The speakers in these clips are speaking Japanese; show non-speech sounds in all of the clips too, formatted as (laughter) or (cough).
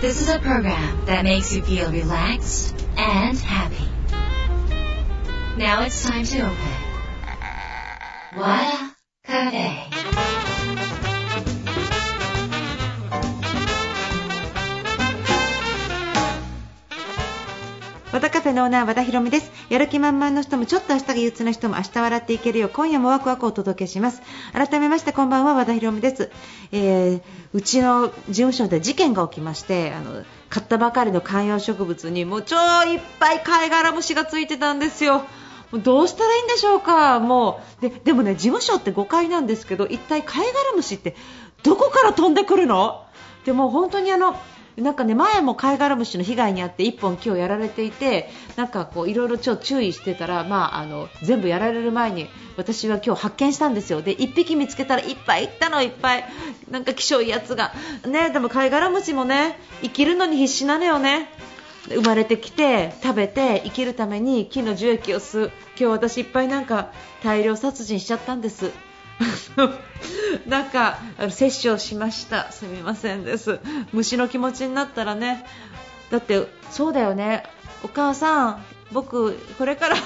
This is a program that makes you feel relaxed and happy. Now it's time to open. Wada Cafe. 和田カフェのオーナー和田博美です。やる気満々の人もちょっと明日が憂鬱な人も明日笑っていけるよう今夜もワクワクお届けします。改めましてこんばんは和田博美です、えーうちの事務所で事件が起きましてあの買ったばかりの観葉植物にもう超いっぱい貝殻虫がついてたんですよ。どうしたらいいんでしょうか。もうででもね事務所って5階なんですけど一体貝殻虫ってどこから飛んでくるの？でも本当にあのなんかね前も貝殻虫の被害に遭って1本今日やられていてなんかこういろいろちょ注意してたら、まあ、あの全部やられる前に私は今日発見したんですよ。で1匹見つけたらいっぱいいったのいっぱい。なんか希少いやつが。ねでも貝殻虫もね生きるのに必死なのよね。生まれてきて食べて生きるために木の樹液を吸う。今日私いっぱいなんか大量殺人しちゃったんです。なんかあの摂取をしました。すみませんです。虫の気持ちになったらね。だってそうだよね。お母さん僕これから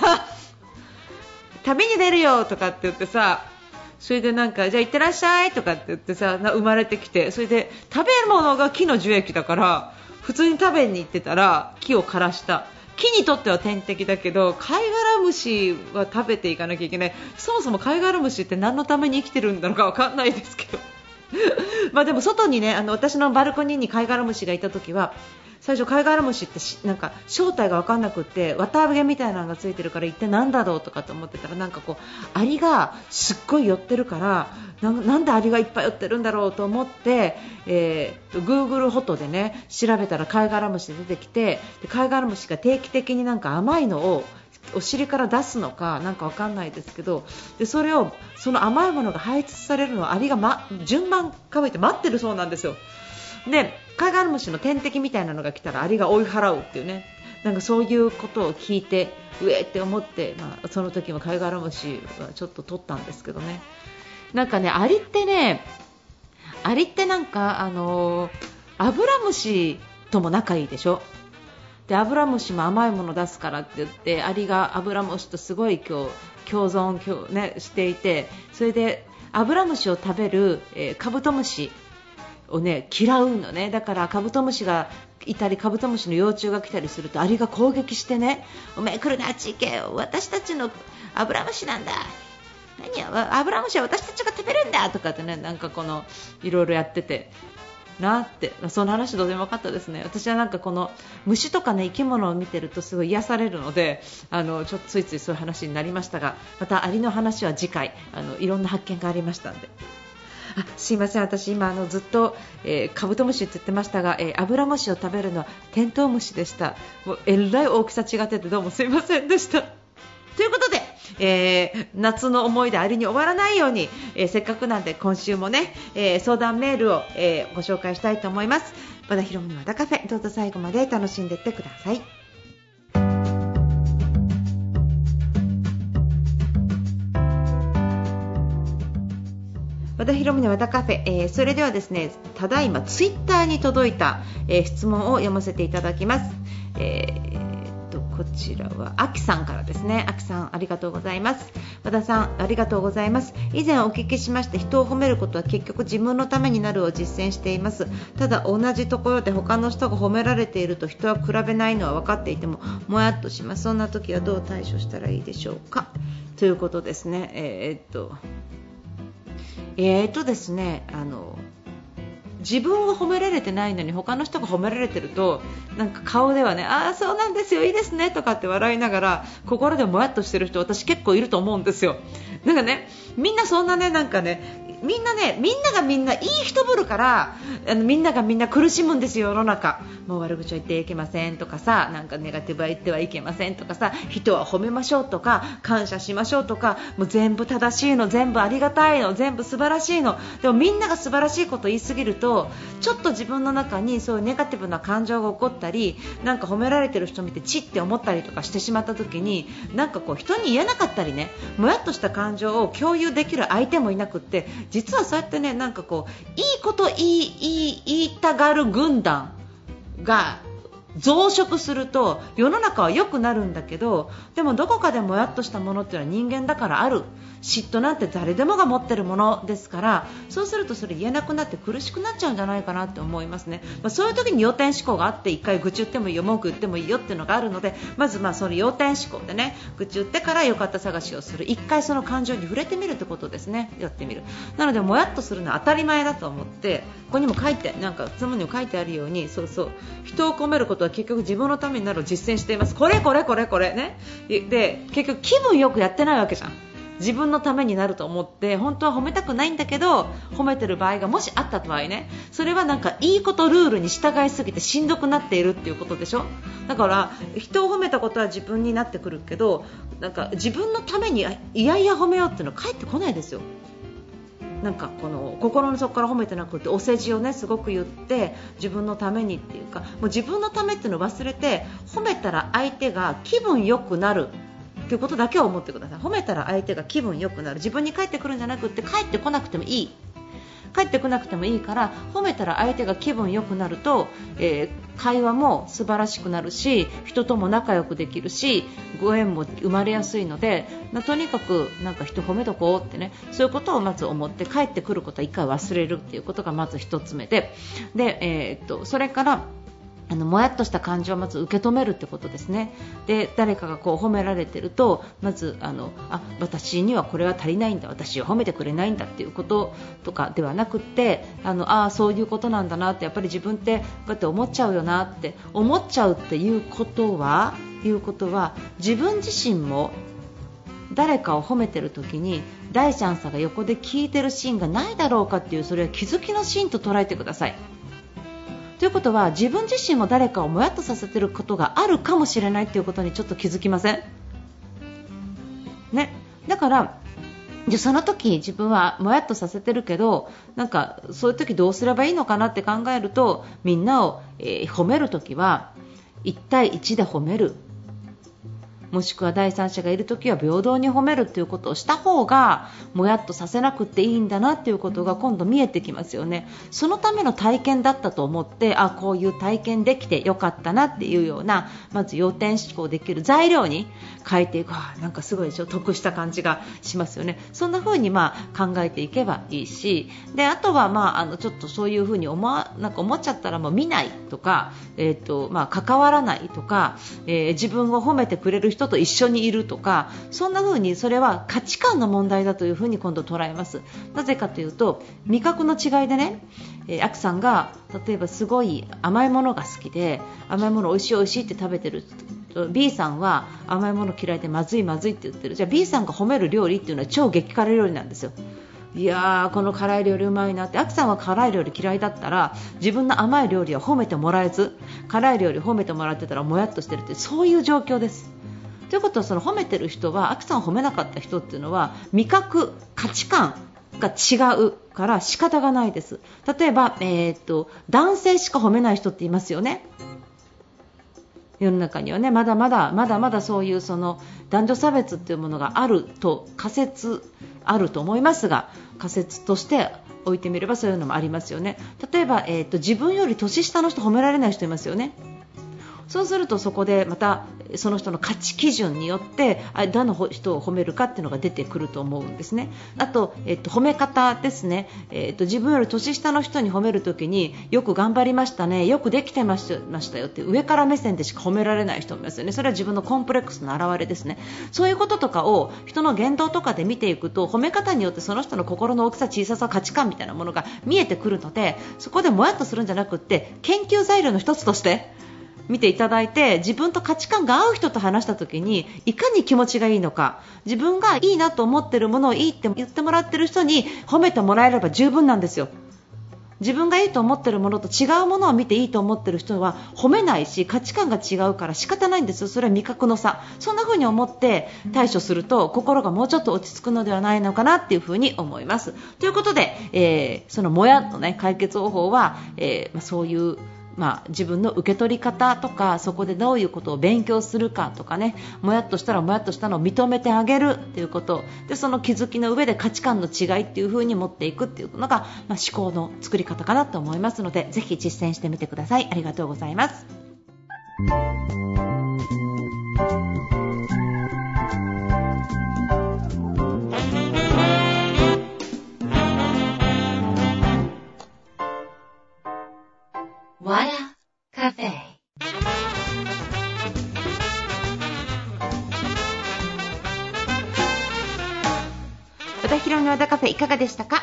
(laughs) 旅に出るよとかって言ってさそれでなんかじゃあ行ってらっしゃい。とかって言ってさ生まれてきて。それで食べるものが木の樹液だから普通に食べに行ってたら木を枯らした。木にとっては天敵だけど貝殻虫は食べていかなきゃいけない。そもそも貝殻虫って何のために生きてるんだろうかわかんないですけど。(laughs) までも外にねあの私のバルコニーに貝殻虫がいた時は最初、貝殻虫ってなんか正体が分かんなくて綿あげみたいなのがついてるから一体何だろうとかと思ってたらなんかこうアリがすっごい寄ってるからなんでアリがいっぱい寄ってるんだろうと思って、えー、Google フォトでね調べたら貝殻虫出てきてで貝殻虫が定期的になんか甘いのをお尻から出すのかなんかわかんないですけどでそれをその甘いものが排出されるのをアリが、ま、順番かいて待ってるそうなんですよ。でカガムシの天敵みたいなのが来たらアリが追い払うっていうね。なんかそういうことを聞いてうえって思って、まあ、その時もカイガラムシはちょっと取ったんですけどね。なんかねアリってねアリってなんかあのアブラムシとも仲いいでしょ？でアブラムシも甘いもの出すからって言ってアリがアブラムシとすごい今日共存共、ね、していてそれでアブラムシを食べる、えーカブトムシをね嫌うのね。だからカブトムシがいたりカブトムシの幼虫が来たりするとアリが攻撃してねお前来るなあっち行けよ私たちのアブラムシなんだ。何やアブラムシは私たちが食べるんだ。とかってねなんかこのいろいろやってて。なって。その話どうでもよかったですね。私はなんかこの虫とかね生き物を見てるとすごい癒されるのであのちょっとついついそういう話になりましたがまたアリの話は次回あのいろんな発見がありましたんで。すいません、私今あのずっと、えーカブトムシって言ってましたが、えーアブラムシを食べるのはテントウムシでした。もうえらい大きさ違っててどうもすいませんでした。ということで、えー夏の思い出ありに終わらないように、えーせっかくなんで今週もね、えー相談メールを、えご紹介したいと思います。和田ヒロミの和田カフェどうぞ最後まで楽しんでいってください。和田ヒロミの和田カフェ、えーそれではですねただいまツイッターに届いた、えー質問を読ませていただきます、えーとこちらはあきさんからですね。あきさんありがとうございます。和田さんありがとうございます。以前お聞きしまして人を褒めることは結局自分のためになるを実践しています。ただ同じところで他の人が褒められていると人は比べないのは分かっていてももやっとします。そんな時はどう対処したらいいでしょうか。ということですね。えーっとえーとですねあの自分は褒められてないのに他の人が褒められてるとなんか顔ではねああそうなんですよいいですねとかって笑いながら心でもやっとしてる人私結構いると思うんですよ。なんかねみんなそんなねなんかねみんなねみんながみんないい人ぶるからあのみんながみんな苦しむんですよ世の中。もう悪口は言ってはいけませんとかさなんかネガティブは言ってはいけませんとかさ人は褒めましょうとか感謝しましょうとかもう全部正しいの全部ありがたいの全部素晴らしいの。でもみんなが素晴らしいことを言いすぎるとちょっと自分の中にそういうネガティブな感情が起こったりなんか褒められてる人見てチって思ったりとかしてしまった時になんかこう人に言えなかったりねもやっとした感情を共有できる相手もいなくって実はそうやってねなんかこういいこと言い言い言いたがる軍団が増殖すると世の中は良くなるんだけどでもどこかでもやっとしたものっていうのは人間だからある。嫉妬なんて誰でもが持ってるものですからそうするとそれ言えなくなって苦しくなっちゃうんじゃないかなって思いますね、まあ、そういう時に要点思考があって1回愚痴ってもいいよ文句言ってもいいよっていうのがあるのでまずまあその要点思考でね愚痴言ってから良かった探しをする。1回その感情に触れてみるってことですね。やってみる。なのでもやっとするのは当たり前だと思ってここにも書いてなんか妻にも書いてあるようにそうそう人を込めることは結局自分のためになるを実践しています。これこれこれこれね。で結局気分よくやってないわけじゃん。自分のためになると思って本当は褒めたくないんだけど褒めてる場合がもしあった場合ねそれはなんかいいことルールに従いすぎてしんどくなっているっていうことでしょ？だから人を褒めたことは自分になってくるけどなんか自分のためにいやいや褒めようっていうのは返ってこないですよ。なんかこの心の底から褒めてなくてお世辞をねすごく言って自分のためにっていうかもう自分のためっていうのを忘れて褒めたら相手が気分良くなるということだけは思ってください。褒めたら相手が気分良くなる。自分に返ってくるんじゃなくて返ってこなくてもいい。帰ってこなくてもいいから褒めたら相手が気分良くなると、えー、会話も素晴らしくなるし人とも仲良くできるしご縁も生まれやすいので、まあ、とにかくなんか人褒めとこうってねそういうことをまず思って帰ってくることは1回忘れるっていうことがまず1つ目でで、えー、っとそれからあのもやっとした感情をまず受け止めるってことですねで誰かがこう褒められてるとまずあのあ私にはこれは足りないんだ私を褒めてくれないんだっていうこととかではなくってあのあそういうことなんだなってやっぱり自分ってこうやって思っちゃうよなって思っちゃうっていうことはいうことは自分自身も誰かを褒めてる時に第三者が横で聞いてるシーンがないだろうかっていうそれは気づきのシーンと捉えてください。ということは自分自身も誰かをもやっとさせていることがあるかもしれないということにちょっと気づきません？ね、だからでその時自分はもやっとさせてるけどなんかそういう時どうすればいいのかなって考えるとみんなを、えー、褒める時は1対1で褒める。もしくは第三者がいるときは平等に褒めるということをした方がもやっとさせなくていいんだなということが今度見えてきますよね。そのための体験だったと思ってあこういう体験できてよかったなっていうようなまず要点思考できる材料に変えていく。なんかすごいでしょ。得した感じがしますよね。そんな風にまあ考えていけばいいしであとはまああのちょっとそういう風に思わなんか思っちゃったらもう見ないとか、えーとまあ、関わらないとか、えー、自分を褒めてくれる人人と一緒にいるとかそんな風にそれは価値観の問題だという風に今度捉えます。なぜかというと味覚の違いでね、えー、アクさんが例えばすごい甘いものが好きで甘いもの美味しい美味しいって食べてる B さんは甘いもの嫌いでまずいまずいって言ってる。じゃあ B さんが褒める料理っていうのは超激辛料理なんですよ。いやーこの辛い料理うまいなって。アキさんは辛い料理嫌いだったら自分の甘い料理は褒めてもらえず辛い料理褒めてもらってたらもやっとしてるってそういう状況です。ということはその褒めてる人はアキさんを褒めなかった人っていうのは味覚、価値観が違うから仕方がないです。例えば、えー、っと男性しか褒めない人っていますよね。世の中にはねまだまだまだまだそういうその男女差別っていうものがあると仮説あると思いますが仮説として置いてみればそういうのもありますよね例えば、えーと自分より年下の人褒められない人いますよねそうするとそこでまたその人の価値基準によってあ誰の人を褒めるかっていうのが出てくると思うんですね。あと、えっと、褒め方ですね、えっと、自分より年下の人に褒めるときによく頑張りましたね、よくできてましたよって上から目線でしか褒められない人もいますよね。それは自分のコンプレックスの表れですね。そういうこととかを人の言動とかで見ていくと褒め方によってその人の心の大きさ、小ささ、価値観みたいなものが見えてくるのでそこでもやっとするんじゃなくって研究材料の一つとして見ていただいて自分と価値観が合う人と話した時にいかに気持ちがいいのか自分がいいなと思っているものをいいって言ってもらっている人に褒めてもらえれば十分なんですよ。自分がいいと思っているものと違うものを見ていいと思っている人は褒めないし価値観が違うから仕方ないんです、それは味覚の差そんな風に思って対処すると心がもうちょっと落ち着くのではないのかなっていう風に思います。ということで、えー、そのもやっとね解決方法は、えー、まあ、そういうまあ、自分の受け取り方とかそこでどういうことを勉強するかとかねもやっとしたらもやっとしたのを認めてあげるっていうことでその気づきの上で価値観の違いっていう風に持っていくっていうのが、まあ、思考の作り方かなと思いますのでぜひ実践してみてくださいありがとうございます。和田カフェいかがでしたか？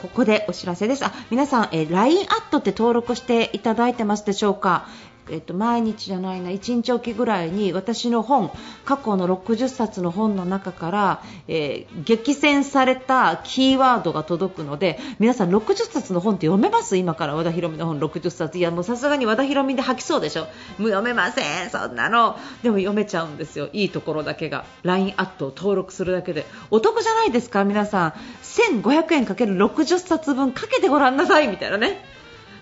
ここでお知らせです。あ、皆さん、えー、LINE アットって登録していただいてますでしょうか？えっと、毎日じゃないな1日おきぐらいに私の本過去の60冊の本の中から、えー、激戦されたキーワードが届くので皆さん60冊の本って読めます？今から和田博美の本60冊。いやもうさすがに和田博美で吐きそうでしょ？もう読めませんそんなの。でも読めちゃうんですよ。いいところだけが。LINE アットを登録するだけで。お得じゃないですか？皆さん。1500円かける60冊分かけてごらんなさい。みたいなね。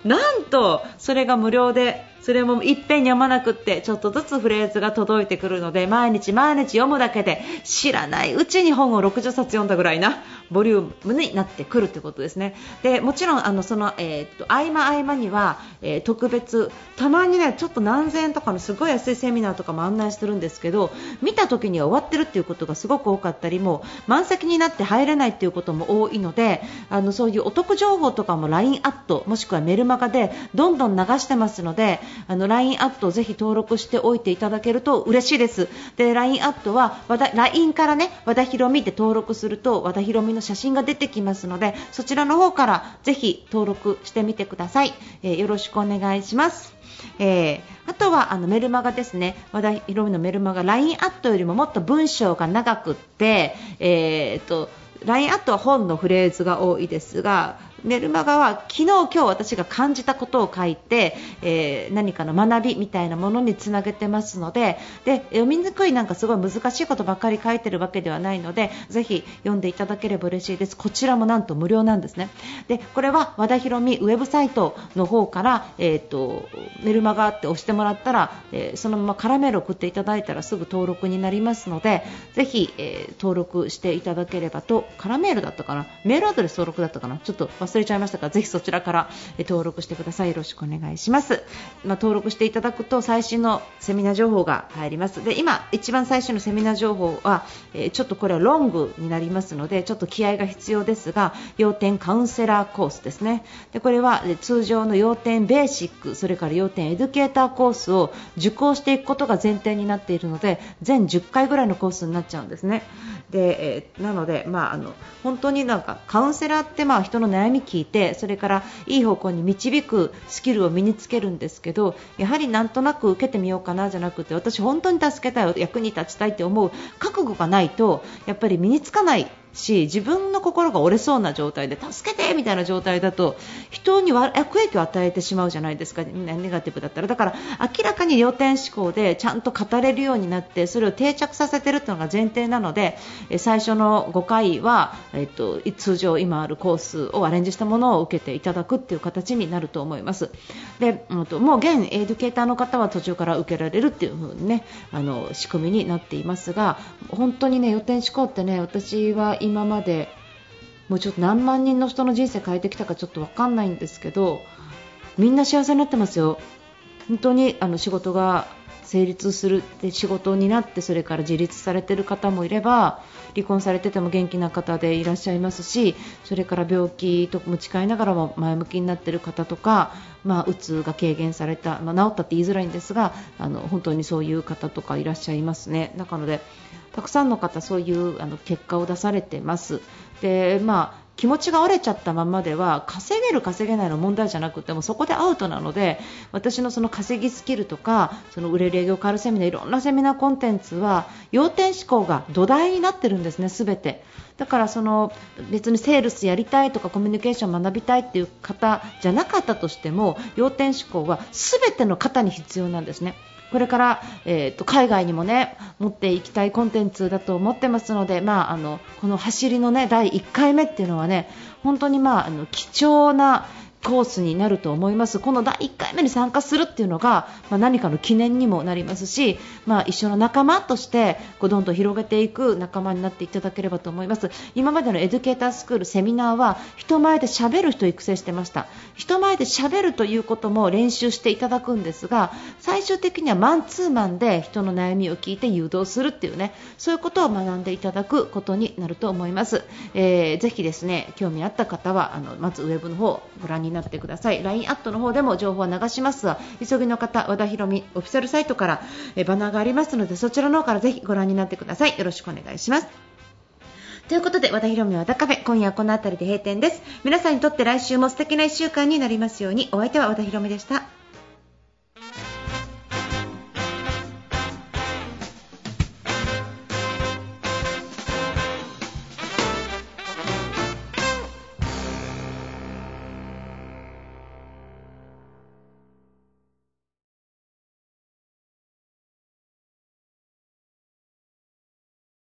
なんとそれが無料でそれもいっぺんに読まなくってちょっとずつフレーズが届いてくるので毎日毎日読むだけで知らないうちに本を60冊読んだぐらいなボリュームになってくるということですね。でもちろんあのその、えー、っと合間合間には、えー、特別たまにねちょっと何千円とかのすごい安いセミナーとかも案内してるんですけど見た時には終わってるっていうことがすごく多かったりも満席になって入れないっていうことも多いのであのそういうお得情報とかも LINE アットもしくはメルマガでどんどん流してますのであの LINE アットをぜひ登録しておいていただけると嬉しいです。で LINE アットは和田 LINE からね和田ひろみって登録すると和田ひろみの写真が出てきますのでそちらの方からぜひ登録してみてください、えー、よろしくお願いします、えー、あとはあのメルマガですね。和田ひろみのメルマガ LINE アットよりももっと文章が長くって、えー、っと LINE アットは本のフレーズが多いですがメルマガは昨日、今日私が感じたことを書いて、えー、何かの学びみたいなものにつなげてますのでで読みにくいなんかすごい難しいことばっかり書いてるわけではないのでぜひ読んでいただければ嬉しいです。こちらもなんと無料なんですね。でこれは和田博美ウェブサイトの方から、えーと、メルマガって押してもらったら、えー、そのままカラメル送っていただいたらすぐ登録になりますのでぜひ、えー、登録していただければとカラメールだったかな？メールアドレス登録だったかな？ちょっと忘れちゃいましたがぜひそちらから登録してください。よろしくお願いします、まあ、登録していただくと最新のセミナー情報が入ります。で今一番最初のセミナー情報は、えちょっとこれはロングになりますのでちょっと気合が必要ですが要点カウンセラーコースですね。でこれは通常の要点ベーシックそれから要点エデュケーターコースを受講していくことが前提になっているので全10回ぐらいのコースになっちゃうんですね。で、え、なので、まあ、あの本当になんかカウンセラーってまあ人の悩み聞いてそれからいい方向に導くスキルを身につけるんですけどやはりなんとなく受けてみようかなじゃなくて私、本当に助けたい役に立ちたいって思う覚悟がないとやっぱり身につかないし自分の心が折れそうな状態で助けてみたいな状態だと人に悪影響を与えてしまうじゃないですか。ネガティブだったら。だから明らかに要点思考でちゃんと語れるようになってそれを定着させてるというのが前提なので最初の5回は、えっと、通常今あるコースをアレンジしたものを受けていただくっていう形になると思います。で、うん、ともう現エデュケーターの方は途中から受けられるっていう風にねあの仕組みになっていますが本当にね予定思考ってね私は今までもうちょっと何万人の人の人生変えてきたかちょっと分かんないんですけどみんな幸せになってますよ。本当にあの仕事が成立するって仕事になってそれから自立されてる方もいれば離婚されてても元気な方でいらっしゃいますしそれから病気と持ち帰りながらも前向きになってる方とか、まあ、うつが軽減された、まあ、治ったって言いづらいんですがあの本当にそういう方とかいらっしゃいますね。なのでたくさんの方そういうあの結果を出されてます。でまあ気持ちが折れちゃったままでは稼げる、稼げないの問題じゃなくてもそこでアウトなので私のその稼ぎスキルとかその売れる営業カールセミナーいろんなセミナーコンテンツは要点思考が土台になってるんですね、全て。だからその別にセールスやりたいとかコミュニケーション学びたいっていう方じゃなかったとしても要点思考は全ての方に必要なんですね。これから、えーと、海外にもね持っていきたいコンテンツだと思ってますので、まあ、あのこの走りのね第1回目っていうのはね本当に、まあ、あの貴重なコースになると思います。この第1回目に参加するっていうのが、まあ、何かの記念にもなりますし、まあ、一緒の仲間としてこうどんどん広げていく仲間になっていただければと思います。今までのエデュケータースクールセミナーは人前で喋る人を育成してました。人前で喋るということも練習していただくんですが最終的にはマンツーマンで人の悩みを聞いて誘導するっていうねそういうことを学んでいただくことになると思います、えー、ぜひですね興味あった方はあのまずウェブの方をご覧になってください。LINE アットの方でも情報は流しますが急ぎの方和田博美オフィシャルサイトからえバナーがありますのでそちらの方からぜひご覧になってください。よろしくお願いします。ということで和田博美和田カフェ今夜はこの辺りで閉店です。皆さんにとって来週も素敵な1週間になりますように。お相手は和田博美でした。